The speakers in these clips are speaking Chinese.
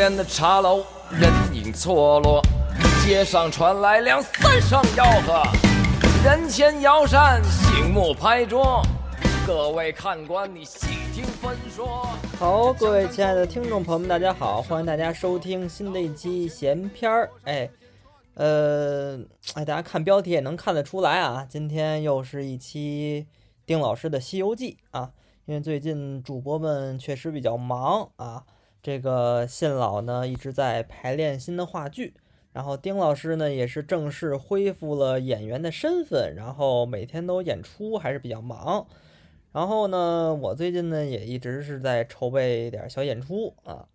边的茶楼人影错落，街上传来两三声吆喝，人前摇扇，醒目拍桌。各位看官，你细听分说。好，各位亲爱的听众朋友们，大家好，欢迎大家收听新的一期闲篇儿。哎，呃，哎，大家看标题也能看得出来啊，今天又是一期丁老师的《西游记》啊。因为最近主播们确实比较忙啊，这个信老呢一直在排练新的话剧，然后丁老师呢也是正式恢复了演员的身份，然后每天都演出，还是比较忙。然后呢，我最近呢也一直是在筹备一点小演出啊，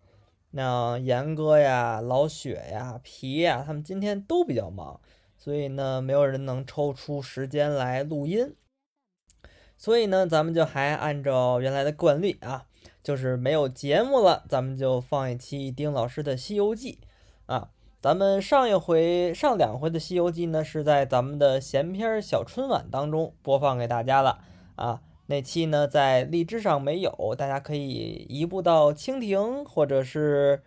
那严哥呀、老雪呀、皮呀，他们今天都比较忙，所以呢，没有人能抽出时间来录音。所以呢，咱们就还按照原来的惯例啊，就是没有节目了，咱们就放一期丁老师的《西游记》啊。咱们上一回、上两回的《西游记》呢，是在咱们的闲篇小春晚当中播放给大家了啊。那期呢，在荔枝上没有，大家可以移步到蜻蜓或者是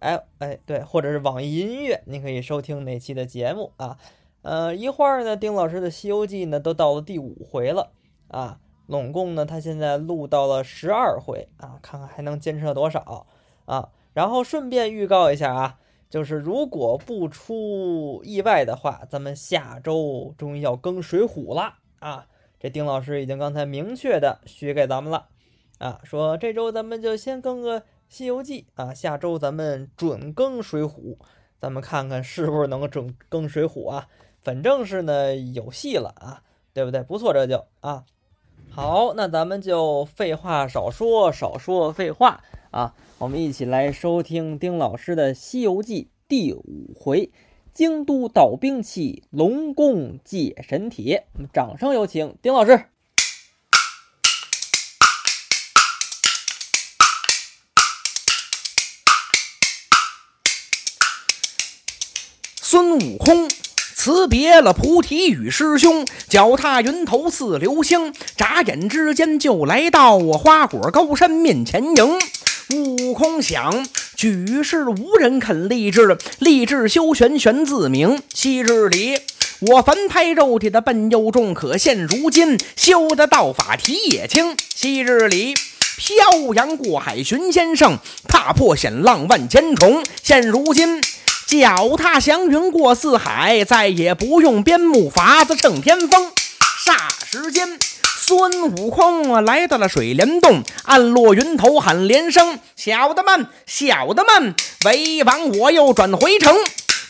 哎哎对，或者是网易音乐，您可以收听那期的节目啊。呃，一会儿呢，丁老师的《西游记》呢，都到了第五回了。啊，拢共呢，他现在录到了十二回啊，看看还能坚持到多少啊。然后顺便预告一下啊，就是如果不出意外的话，咱们下周终于要更《水浒》了啊。这丁老师已经刚才明确的许给咱们了啊，说这周咱们就先更个《西游记》啊，下周咱们准更《水浒》，咱们看看是不是能准更《水浒》啊。反正是呢有戏了啊，对不对？不错，这就啊。好，那咱们就废话少说，少说废话啊！我们一起来收听丁老师的《西游记》第五回：京都倒兵器，龙宫借神帖。我们掌声有请丁老师。孙悟空。辞别了菩提与师兄，脚踏云头似流星，眨眼之间就来到我花果高山面前迎。悟空想，举世无人肯立志，立志修玄玄自明。昔日里我凡胎肉体的笨又重，可现如今修的道法体也轻。昔日里漂洋过海寻仙圣，踏破险浪万千重，现如今。脚踏祥云过四海，再也不用边牧筏子乘天风。霎时间，孙悟空来到了水帘洞，暗落云头喊连声：“小的们，小的们，为王我又转回城。”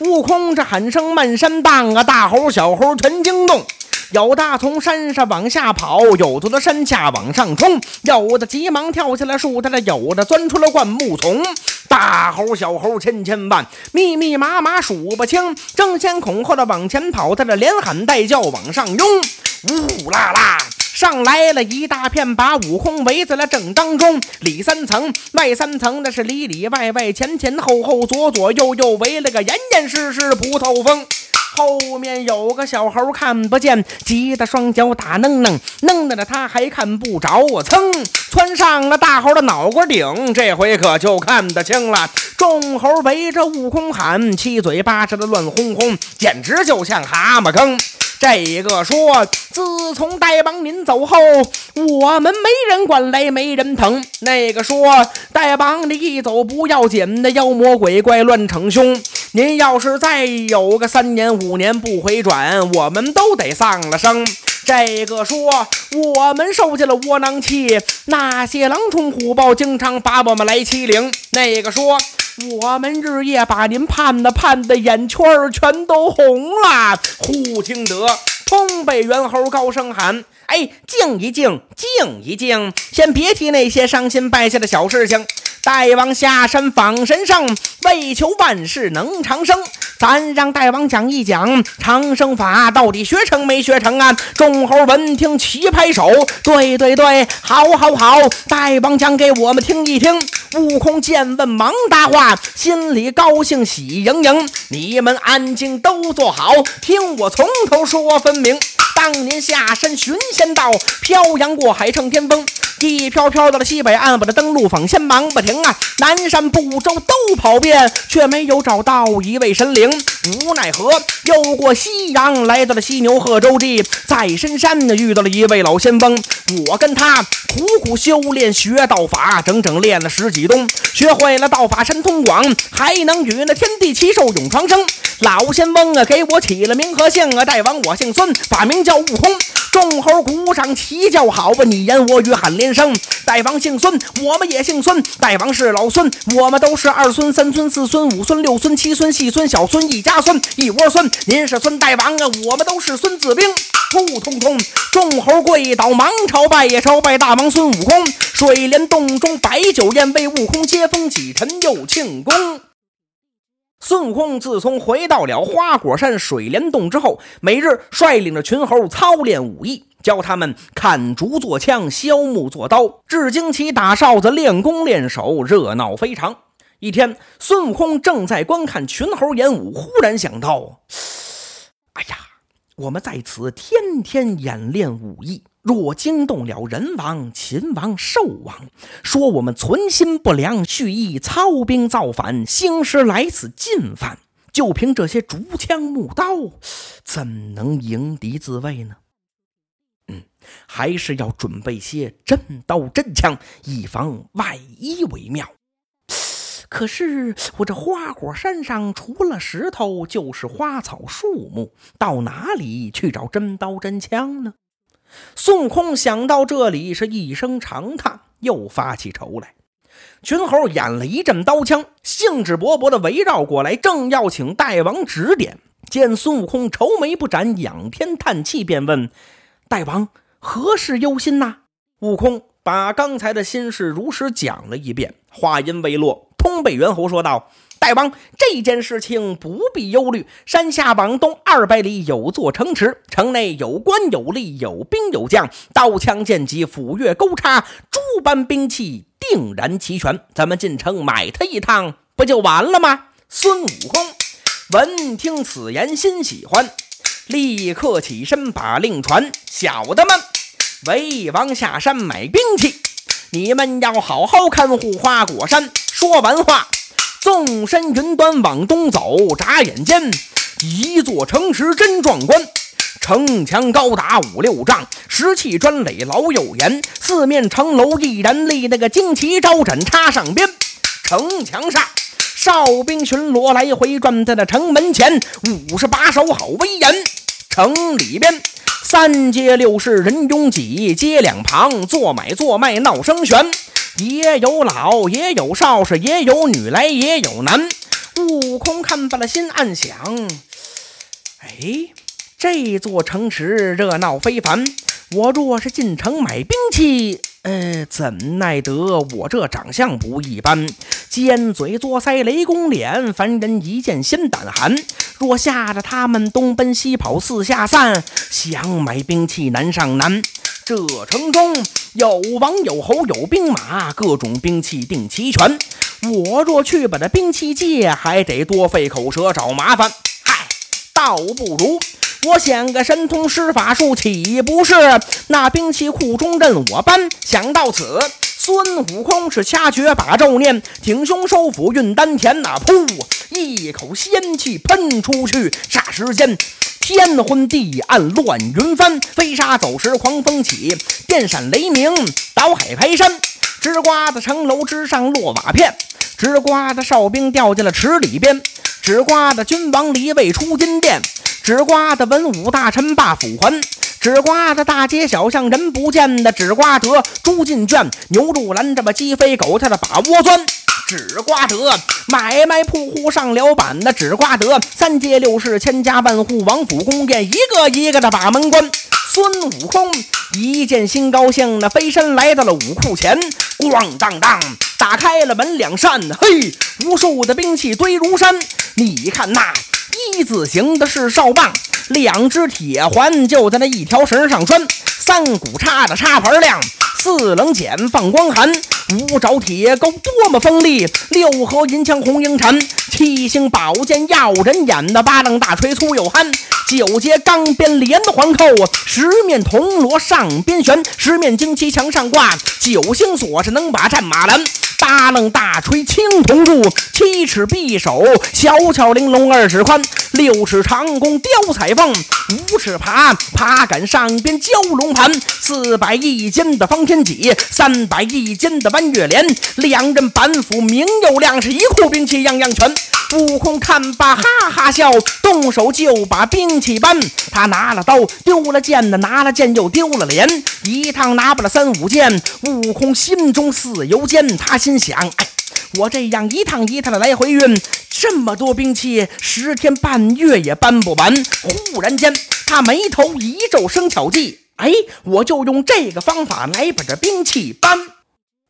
悟空这喊声漫山荡啊，大猴小猴全惊动。有的从山上往下跑，有的从山下往上冲，有的急忙跳下了树台，有的钻出了灌木丛。大猴小猴千千万，密密麻麻数不清，争先恐后的往前跑，在这连喊带叫往上拥。呜啦啦，上来了一大片，把悟空围在了正当中，里三层外三层，那是里里外外前前后后左左右右围了个严严实实不透风。后面有个小猴看不见，急得双脚打愣愣，愣的他还看不着，我噌窜上了大猴的脑瓜顶，这回可就看得清了。众猴围着悟空喊，七嘴八舌的乱哄哄，简直就像蛤蟆坑。这个说，自从大王您走后，我们没人管来，没人疼。那个说，大王你一走不要紧，那妖魔鬼怪乱逞凶。您要是再有个三年五年不回转，我们都得丧了生。这个说，我们受尽了窝囊气，那些狼虫虎豹经常把我们来欺凌。那个说。我们日夜把您盼的盼的眼圈儿全都红了。忽听得东北猿猴高声喊：“哎，静一静，静一静，先别提那些伤心败下的小事情。大王下山访神圣，为求万事能长生。咱让大王讲一讲长生法到底学成没学成啊？”众猴闻听齐拍手：“对对对，好好好，大王讲给我们听一听。”悟空见问忙答话，心里高兴喜盈盈。你们安静都坐好，听我从头说分明。当年下山寻仙道，漂洋过海乘天风。一飘飘到了西北岸，我的登陆访先忙不停啊，南山不周都跑遍，却没有找到一位神灵。无奈何，又过夕阳，来到了犀牛贺州地，在深山呢遇到了一位老仙翁。我跟他苦苦修炼学道法，整整练了十几冬，学会了道法神通广，还能与那天地奇兽永长生。老仙翁啊，给我起了名和姓啊，大王我姓孙，法名叫悟空。众猴鼓掌齐叫好吧，你言我语喊连生。大王姓孙，我们也姓孙。大王是老孙，我们都是二孙、三孙、四孙、五孙、六孙、七孙、细孙、小孙，一家孙，一窝孙。您是孙大王啊，我们都是孙子兵。扑通通，众猴跪倒，忙朝拜也朝拜大王孙悟空。水帘洞中摆酒宴，为悟空接风洗尘又庆功。孙悟空自从回到了花果山水帘洞之后，每日率领着群猴操练武艺，教他们砍竹做枪、削木做刀、制旌旗、打哨子、练功练手，热闹非常。一天，孙悟空正在观看群猴演武，忽然想到：“ 哎呀，我们在此天天演练武艺。”若惊动了人王、秦王、兽王，说我们存心不良，蓄意操兵造反，兴师来此进犯，就凭这些竹枪木刀，怎能迎敌自卫呢？嗯，还是要准备些真刀真枪，以防万一为妙。可是我这花果山上除了石头就是花草树木，到哪里去找真刀真枪呢？孙悟空想到这里，是一声长叹，又发起愁来。群猴演了一阵刀枪，兴致勃勃地围绕过来，正要请大王指点。见孙悟空愁眉不展，仰天叹气，便问：“大王何事忧心呐？”悟空把刚才的心事如实讲了一遍。话音未落，通背猿猴说道。大王，这件事情不必忧虑。山下往东二百里有座城池，城内有官有吏，有兵有将，刀枪剑戟、斧钺钩叉，诸般兵器定然齐全。咱们进城买他一趟，不就完了吗？孙悟空闻听此言，心喜欢，立刻起身把令传：小的们，为王下山买兵器，你们要好好看护花果山。说完话。纵身云端往东走，眨眼间，一座城池真壮观。城墙高达五六丈，石砌砖垒老有颜，四面城楼毅然立那个旌旗招展插上边。城墙上哨兵巡逻来回转，在那城门前五十把守好威严。城里边三街六市人拥挤，街两旁做买做卖闹声喧。也有老，也有少，是也有女来，也有男。悟空看罢了，心暗想：哎，这座城池热闹非凡。我若是进城买兵器，呃，怎奈得我这长相不一般，尖嘴作腮，雷公脸，凡人一见先胆寒。若吓得他们东奔西跑，四下散，想买兵器难上难。这城中有王有侯有兵马，各种兵器定齐全。我若去把这兵器借，还得多费口舌找麻烦。嗨，倒不如我显个神通施法术，岂不是那兵器库中任我搬？想到此，孙悟空是掐诀把咒念，挺胸收腹运丹田，那噗，一口仙气喷出去，霎时间。天昏地暗，乱云翻，飞沙走石，狂风起，电闪雷鸣，倒海排山，直刮的城楼之上落瓦片，直刮的哨兵掉进了池里边，直刮的君王离位出金殿，直刮的文武大臣罢府还，只刮的大街小巷人不见的，只刮得猪进圈，牛入栏，这么鸡飞狗跳的把窝钻。只刮得买卖铺户上了板的，只刮得三街六市千家万户王府宫殿一个一个的把门关。孙悟空一见心高兴，那飞身来到了武库前，咣当当打开了门两扇，嘿，无数的兵器堆如山。你看那一字形的是哨棒，两只铁环就在那一条绳上拴，三股叉的插盘亮。四棱锏放光寒，五爪铁钩多么锋利，六合银枪红缨缠，七星宝剑耀人眼那八棱大锤粗又憨，九节钢鞭连环扣，十面铜锣上边悬，十面旌旗墙上挂，九星锁是能把战马拦。八楞大锤青铜铸，七尺匕首小巧玲珑二尺宽，六尺长弓雕彩凤，五尺爬爬杆上边蛟龙盘，四百一斤的方天戟，三百一斤的弯月镰，两人板斧明又亮，是一库兵器样样全。悟空看罢哈哈笑，动手就把兵器搬。他拿了刀，丢了剑的，拿了剑又丢了镰，一趟拿不了三五件。悟空心中似油煎，他心心想：哎，我这样一趟一趟的来回运，这么多兵器，十天半月也搬不完。忽然间，他眉头一皱，生巧计：哎，我就用这个方法来把这兵器搬。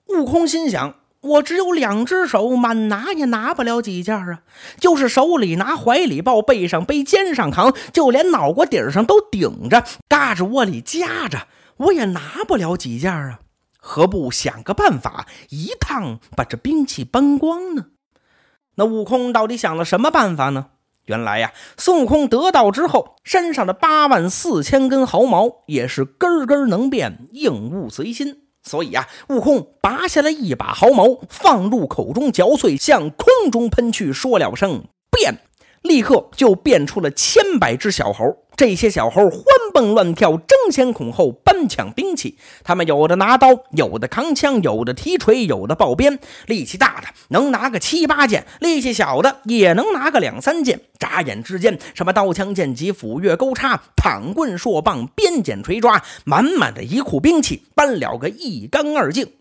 悟空心想。我只有两只手，满拿也拿不了几件啊！就是手里拿，怀里抱，背上背，肩上扛，就连脑瓜顶上都顶着，嘎吱窝里夹着，我也拿不了几件啊！何不想个办法，一趟把这兵器搬光呢？那悟空到底想了什么办法呢？原来呀，孙悟空得道之后，身上的八万四千根毫毛也是根根能变，应物随心。所以啊，悟空拔下了一把毫毛，放入口中嚼碎，向空中喷去，说了声“变”，立刻就变出了千百只小猴。这些小猴欢蹦乱跳，争先恐后搬抢兵器。他们有的拿刀，有的扛枪，有的提锤，有的抱鞭。力气大的能拿个七八件，力气小的也能拿个两三件。眨眼之间，什么刀枪剑戟斧钺钩叉、躺棍槊棒、鞭锏锤抓，满满的一库兵器搬了个一干二净。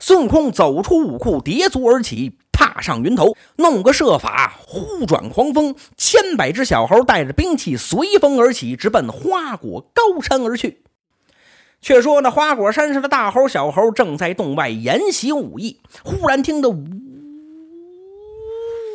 孙悟空走出武库，叠足而起。踏上云头，弄个设法，呼转狂风，千百只小猴带着兵器随风而起，直奔花果高山而去。却说那花果山上的大猴、小猴正在洞外研习武艺，忽然听得呜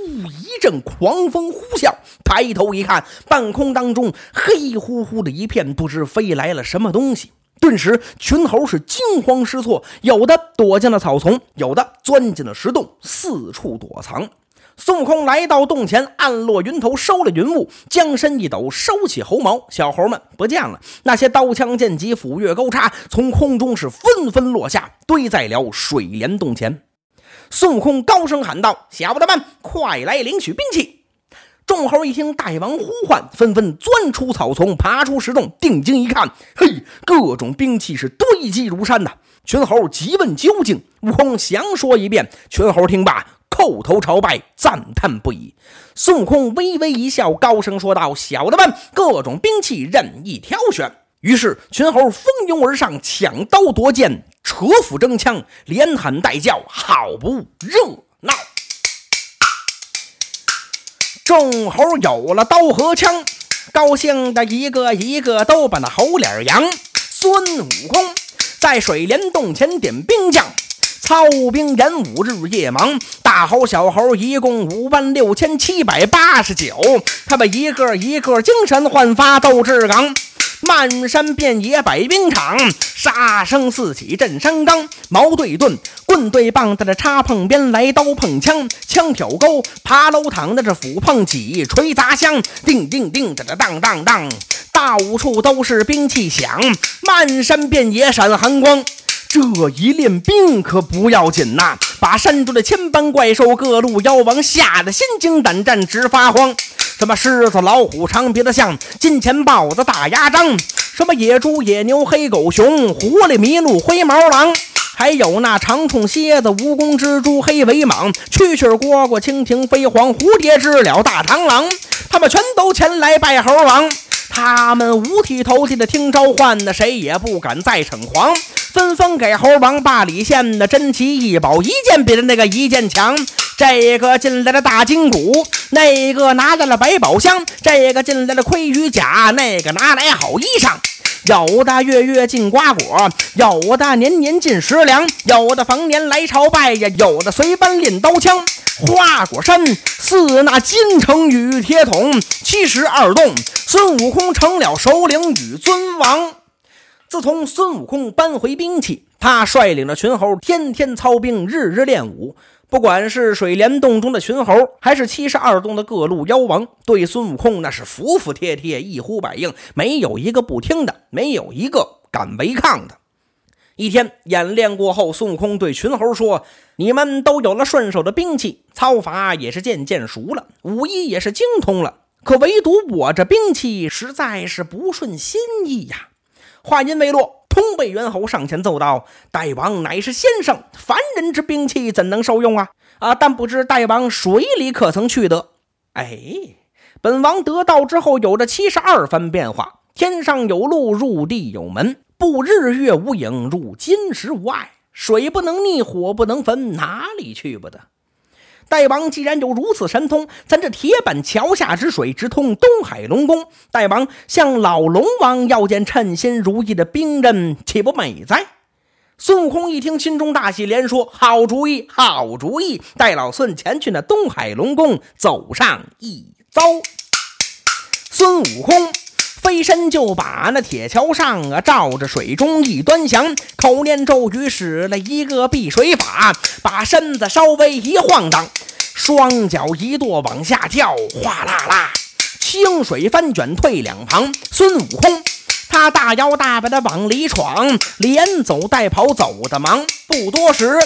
一阵狂风呼啸，抬头一看，半空当中黑乎乎的一片，不知飞来了什么东西。顿时，群猴是惊慌失措，有的躲进了草丛，有的钻进了石洞，四处躲藏。孙悟空来到洞前，按落云头，收了云雾，将身一抖，收起猴毛，小猴们不见了。那些刀枪剑戟斧钺钩叉从空中是纷纷落下，堆在了水帘洞前。孙悟空高声喊道：“小的们，快来领取兵器！”众猴一听大王呼唤，纷纷钻出草丛，爬出石洞，定睛一看，嘿，各种兵器是堆积如山呐！群猴急问究竟，悟空详说一遍。群猴听罢，叩头朝拜，赞叹不已。孙悟空微微一笑，高声说道：“小的们，各种兵器任意挑选。”于是群猴蜂拥而上，抢刀夺剑，扯斧争枪，连喊带叫，好不热闹。众猴有了刀和枪，高兴的一个一个都把那猴脸扬。孙悟空在水帘洞前点兵将，操兵演武日夜忙。大猴小猴一共五万六千七百八十九，他们一个一个精神焕发，斗志昂。漫山遍野摆兵场，杀声四起震山冈。矛对盾，棍对棒，在这插碰鞭，来刀碰枪，枪挑钩，爬楼躺在这斧碰戟，锤砸香，叮叮叮，在这当当当，到处都是兵器响，漫山遍野闪寒光。这一练兵可不要紧呐，把山中的千般怪兽、各路妖王吓得心惊胆战，直发慌。什么狮子、老虎、长鼻子象、金钱豹子、大牙张，什么野猪、野牛、黑狗熊、狐狸、麋鹿、灰毛狼，还有那长虫、蝎子、蜈蚣、蜘蛛、黑尾蟒、蛐蛐、蝈蝈、蜻蜓、飞黄、蝴蝶、知了、大螳螂，他们全都前来拜猴王。他们五体投地的听召唤，那谁也不敢再逞狂，纷纷给猴王把礼献。那珍奇异宝一件比的那个一件强。这个进来的大金鼓，那个拿来了百宝箱，这个进来了盔与甲，那个拿来好衣裳。有的月月进瓜果，有的年年进食粮，有的逢年来朝拜呀，有的随班练刀枪。花果山似那金城与铁桶，七十二洞，孙悟空成了首领与尊王。自从孙悟空搬回兵器，他率领着群猴天天操兵，日日练武。不管是水帘洞中的群猴，还是七十二洞的各路妖王，对孙悟空那是服服帖帖，一呼百应，没有一个不听的，没有一个敢违抗的。一天演练过后，孙悟空对群猴说：“你们都有了顺手的兵器，操法也是渐渐熟了，武艺也是精通了。可唯独我这兵器实在是不顺心意呀。”话音未落，通背猿猴上前奏道：“大王乃是先生，凡人之兵器怎能受用啊？啊！但不知大王水里可曾去得？哎，本王得道之后，有着七十二番变化：天上有路，入地有门。”不日月无影，入金石无碍。水不能溺，火不能焚，哪里去不得？大王既然有如此神通，咱这铁板桥下之水直通东海龙宫。大王向老龙王要件称心如意的兵刃，岂不美哉？孙悟空一听，心中大喜，连说：“好主意，好主意！带老孙前去那东海龙宫走上一遭。”孙悟空。飞身就把那铁桥上啊，照着水中一端详，口念咒语，使了一个避水法，把身子稍微一晃荡，双脚一跺往下跳，哗啦啦，清水翻卷退两旁。孙悟空他大摇大摆的往里闯，连走带跑走的忙。不多时，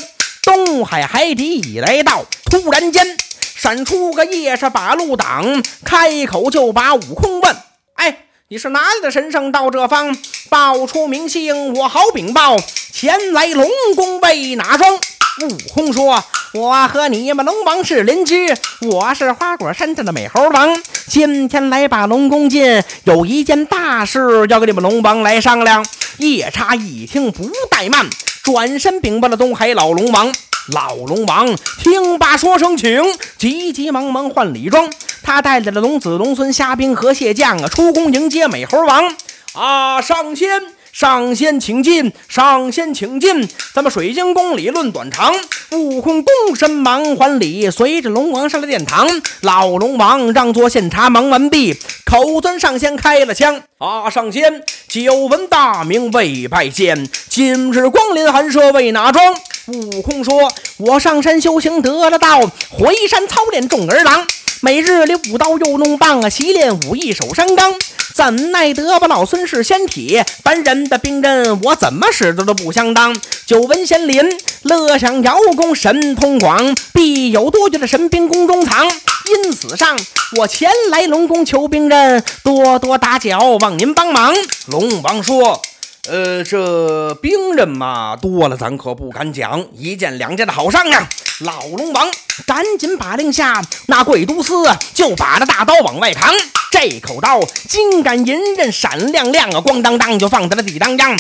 东海海底已来到，突然间闪出个夜叉把路挡，开口就把悟空问：“哎。”你是哪里的神圣到这方？报出名姓，我好禀报。前来龙宫为哪桩？悟空说：“我和你们龙王是邻居，我是花果山上的美猴王。今天来把龙宫进，有一件大事要跟你们龙王来商量。”夜叉一听不怠慢，转身禀报了东海老龙王。老龙王听罢，说声请，急急忙忙换礼装。他带来了龙子龙孙虾兵和蟹将啊，出宫迎接美猴王啊！上仙，上仙，请进，上仙，请进。咱们水晶宫里论短长。悟空躬身忙还礼，随着龙王上了殿堂。老龙王让座献茶，忙完毕，口尊上仙开了枪啊！上仙，久闻大名未拜见，今日光临寒舍为哪桩？悟空说：“我上山修行得了道，回山操练众儿郎。”每日里舞刀又弄棒啊，习练武艺守山岗。怎奈得吧老孙是仙体，凡人的兵刃我怎么使的都不相当。久闻仙林乐享瑶宫神通广，必有多绝的神兵宫中藏。因此上我前来龙宫求兵刃，多多打搅，望您帮忙。龙王说。呃，这兵刃嘛，多了咱可不敢讲，一件两件的好商量。老龙王赶紧把令下，那贵都司就把那大刀往外扛。这口刀金杆银刃闪亮亮啊，咣当当就放在了地当央。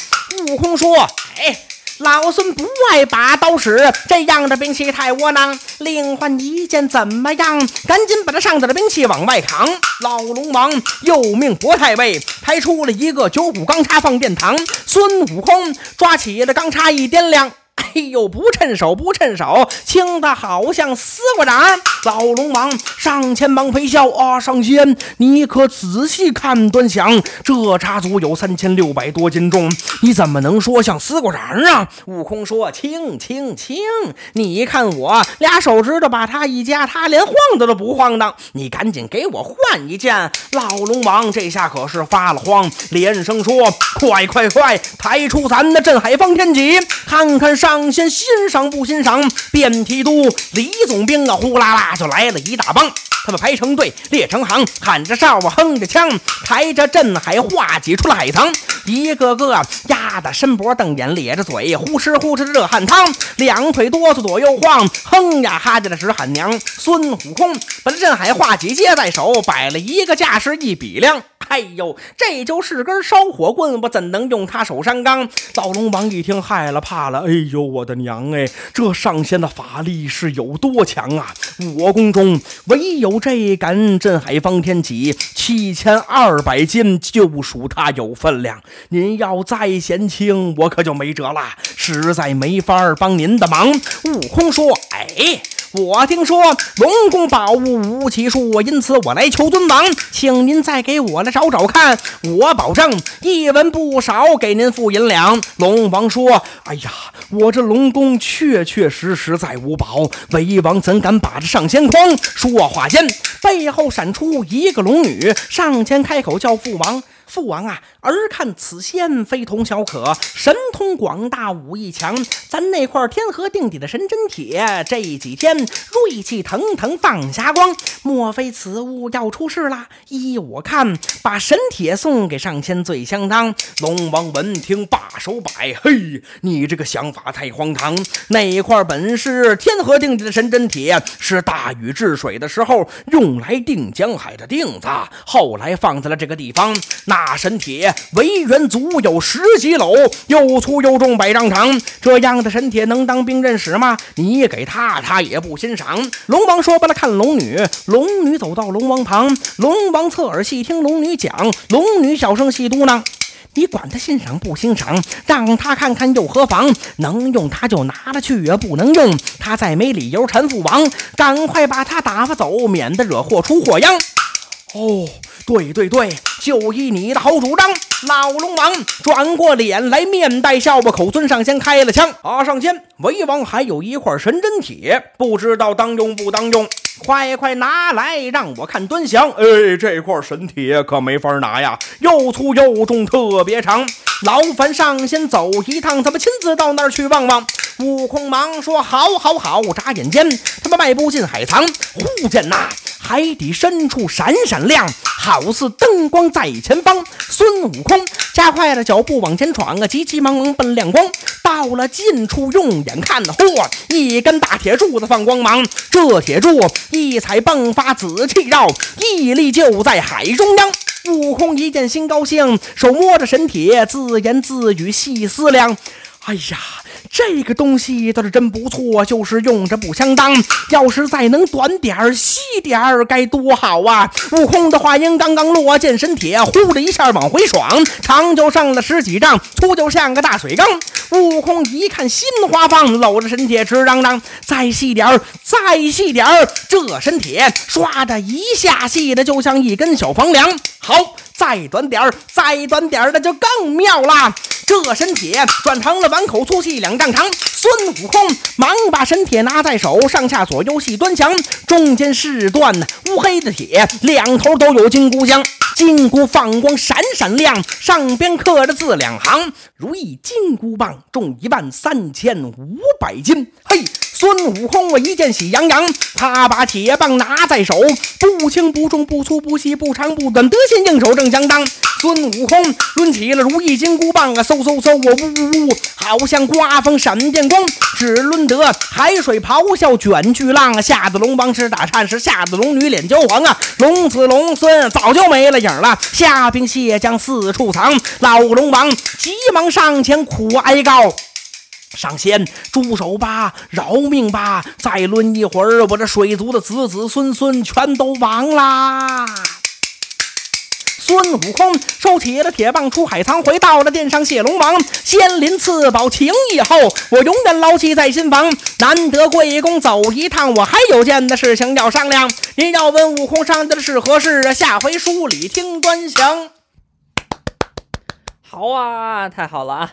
悟空说：“哎。”老孙不爱把刀使，这样的兵器太窝囊。另换一件怎么样？赶紧把这上头的兵器往外扛。老龙王又命薄太尉抬出了一个九股钢叉放殿堂。孙悟空抓起了钢叉一掂量。哎呦，不趁手，不趁手，轻的好像丝瓜瓤。老龙王上前忙陪笑啊，上仙，你可仔细看端详，这叉足有三千六百多斤重，你怎么能说像丝瓜瓤啊？悟空说：“轻轻轻，你看我俩手指头把它一夹，它连晃荡都不晃荡。你赶紧给我换一件。”老龙王这下可是发了慌，连声说：“快快快，抬出咱的镇海方天戟，看看。”上仙欣赏不欣赏？遍提督李总兵啊，呼啦啦就来了一大帮。他们排成队，列成行，喊着哨啊，哼着枪，抬着镇海画戟出了海棠。一个个压得伸脖瞪眼，咧着嘴，呼哧呼哧热汗汤，两腿哆嗦左右晃，哼呀哈家的直喊娘。孙悟空把这镇海画戟接在手，摆了一个架势一比量。哎呦，这就是根烧火棍，我怎能用它守山岗？老龙王一听，害了怕了。哎呦，我的娘哎，这上仙的法力是有多强啊？我宫中唯有这杆镇海方天戟，七千二百斤，就属它有分量。您要再嫌轻，我可就没辙了，实在没法帮您的忙。悟空说：“哎。”我听说龙宫宝物无奇数，因此我来求尊王，请您再给我来找找看，我保证一文不少给您付银两。龙王说：“哎呀，我这龙宫确确实实再无宝，为王怎敢把这上仙筐？”说话间，背后闪出一个龙女，上前开口叫父王。父王啊，儿看此仙非同小可，神通广大，武艺强。咱那块天河定底的神针铁，这几天锐气腾腾放霞光，莫非此物要出事了？依我看，把神铁送给上仙最相当。龙王闻听，把手摆，嘿，你这个想法太荒唐。那块本是天河定底的神针铁，是大禹治水的时候用来定江海的定子，后来放在了这个地方。那。大神铁围圆足有十几篓，又粗又重百丈长，这样的神铁能当兵刃使吗？你给他，他也不欣赏。龙王说罢了，看龙女。龙女走到龙王旁，龙王侧耳细听龙女讲。龙女小声细嘟囔：“你管他欣赏不欣赏，让他看看又何妨？能用他就拿了去，不能用他再没理由缠父王。赶快把他打发走，免得惹祸出祸殃。”哦。对对对，就依你的好主张。老龙王转过脸来，面带笑吧，口尊上仙开了枪。啊，上仙，为王还有一块神针铁，不知道当用不当用？快快拿来，让我看端详。哎，这块神铁可没法拿呀，又粗又重，特别长。劳烦上仙走一趟，咱们亲自到那儿去望望。悟空忙说：“好，好，好！”眨眼间，他们迈步进海藏，忽见呐。海底深处闪闪亮，好似灯光在前方。孙悟空加快了脚步往前闯啊，急急忙忙奔亮光。到了近处，用眼看，嚯，一根大铁柱子放光芒。这铁柱一踩迸发紫气绕，屹立就在海中央。悟空一见心高兴，手摸着神铁，自言自语细思量：哎呀！这个东西倒是真不错，就是用着不相当。要是再能短点儿、细点儿，该多好啊！悟空的话音刚刚落，见神铁呼的一下往回爽，长就上了十几丈，粗就像个大水缸。悟空一看心花放，搂着神铁直嚷嚷：“再细点儿，再细点儿！”这神铁唰的一下细的就像一根小房梁。好。再短点儿，再短点儿的就更妙了。这身铁转成了碗口粗细两丈长。孙悟空忙把神铁拿在手，上下左右细端详，中间是段乌黑的铁，两头都有金箍浆，金箍放光闪闪亮，上边刻着字两行：如意金箍棒，重一万三千五百斤。嘿。孙悟空，我一见喜洋洋，他把铁棒拿在手，不轻不重，不粗不细，不长不短，得心应手正相当。孙悟空抡起了如意金箍棒啊，嗖嗖嗖，我呜呜呜，好像刮风闪电光，只抡得海水咆哮卷巨浪啊，吓得龙王直打颤，是吓得龙女脸焦黄啊，龙子龙孙早就没了影了，虾兵蟹将四处藏，老龙王急忙上前苦哀告。上仙，住手吧，饶命吧！再抡一会儿，我这水族的子子孙孙全都亡啦！孙悟空收起了铁棒，出海藏，回到了殿上谢龙王。仙林赐宝，情义厚，我永远牢记在心房。难得贵公走一趟，我还有件的事情要商量。您要问悟空上的是何事啊？下回书里听端详。好啊，太好了啊！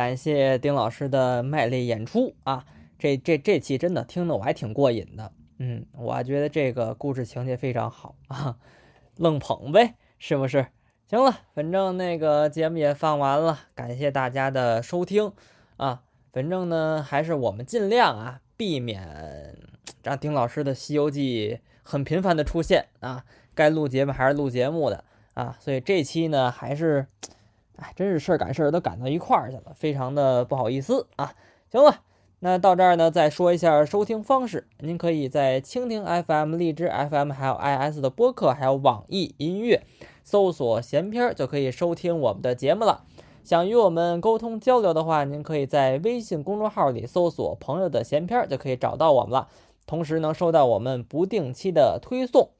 感谢丁老师的卖力演出啊！这这这期真的听得我还挺过瘾的，嗯，我觉得这个故事情节非常好啊，愣捧呗，是不是？行了，反正那个节目也放完了，感谢大家的收听啊！反正呢，还是我们尽量啊，避免让丁老师的《西游记》很频繁的出现啊，该录节目还是录节目的啊，所以这期呢，还是。哎，真是事儿赶事儿都赶到一块儿去了，非常的不好意思啊。行了，那到这儿呢，再说一下收听方式。您可以在蜻蜓 FM、荔枝 FM，还有 iS 的播客，还有网易音乐搜索“闲篇”就可以收听我们的节目了。想与我们沟通交流的话，您可以在微信公众号里搜索“朋友的闲篇”就可以找到我们了，同时能收到我们不定期的推送。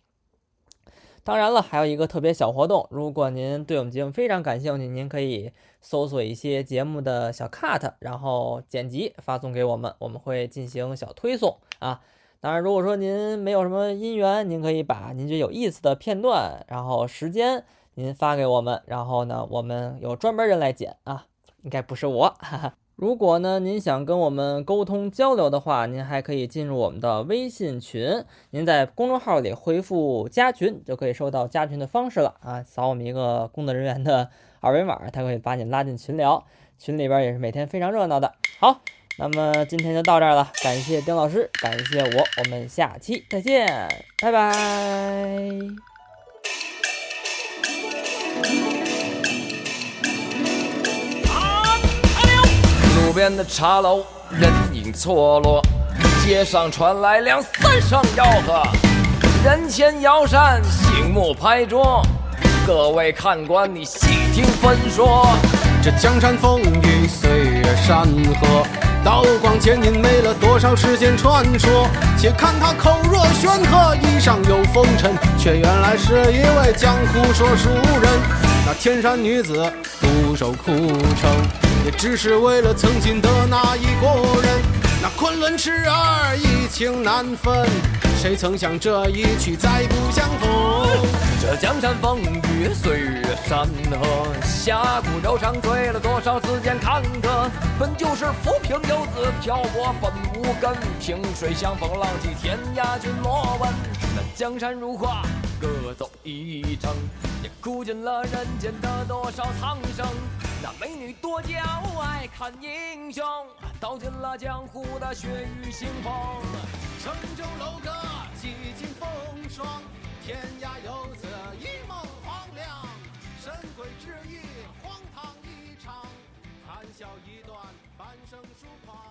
当然了，还有一个特别小活动，如果您对我们节目非常感兴趣，您可以搜索一些节目的小 cut，然后剪辑发送给我们，我们会进行小推送啊。当然，如果说您没有什么姻缘，您可以把您觉得有意思的片段，然后时间您发给我们，然后呢，我们有专门人来剪啊，应该不是我。哈哈。如果呢，您想跟我们沟通交流的话，您还可以进入我们的微信群。您在公众号里回复“加群”，就可以收到加群的方式了啊！扫我们一个工作人员的二维码，他会把你拉进群聊。群里边也是每天非常热闹的。好，那么今天就到这儿了，感谢丁老师，感谢我，我们下期再见，拜拜。路边的茶楼，人影错落，街上传来两三声吆喝，人前摇扇，醒目拍桌，各位看官，你细听分说。这江山风雨，岁月山河，刀光剑影，没了多少世间传说。且看他口若悬河，衣上有风尘，却原来是一位江湖说书人。那天山女子独守枯城。也只是为了曾经的那一个人。那昆仑痴儿一情难分，谁曾想这一去再不相逢？这江山风雨，岁月山河，侠骨柔肠，醉了多少次间坎坷。本就是浮萍游子，漂泊本无根。萍水相逢，浪迹天涯，君莫问。那江山如画，各走一程，也哭尽了人间的多少苍生。那美女多娇，爱看英雄，道尽了江湖的血雨腥风。城中楼阁，几经风霜，天涯游子一梦黄粱。神鬼之意，荒唐一场，谈笑一段，半生疏狂。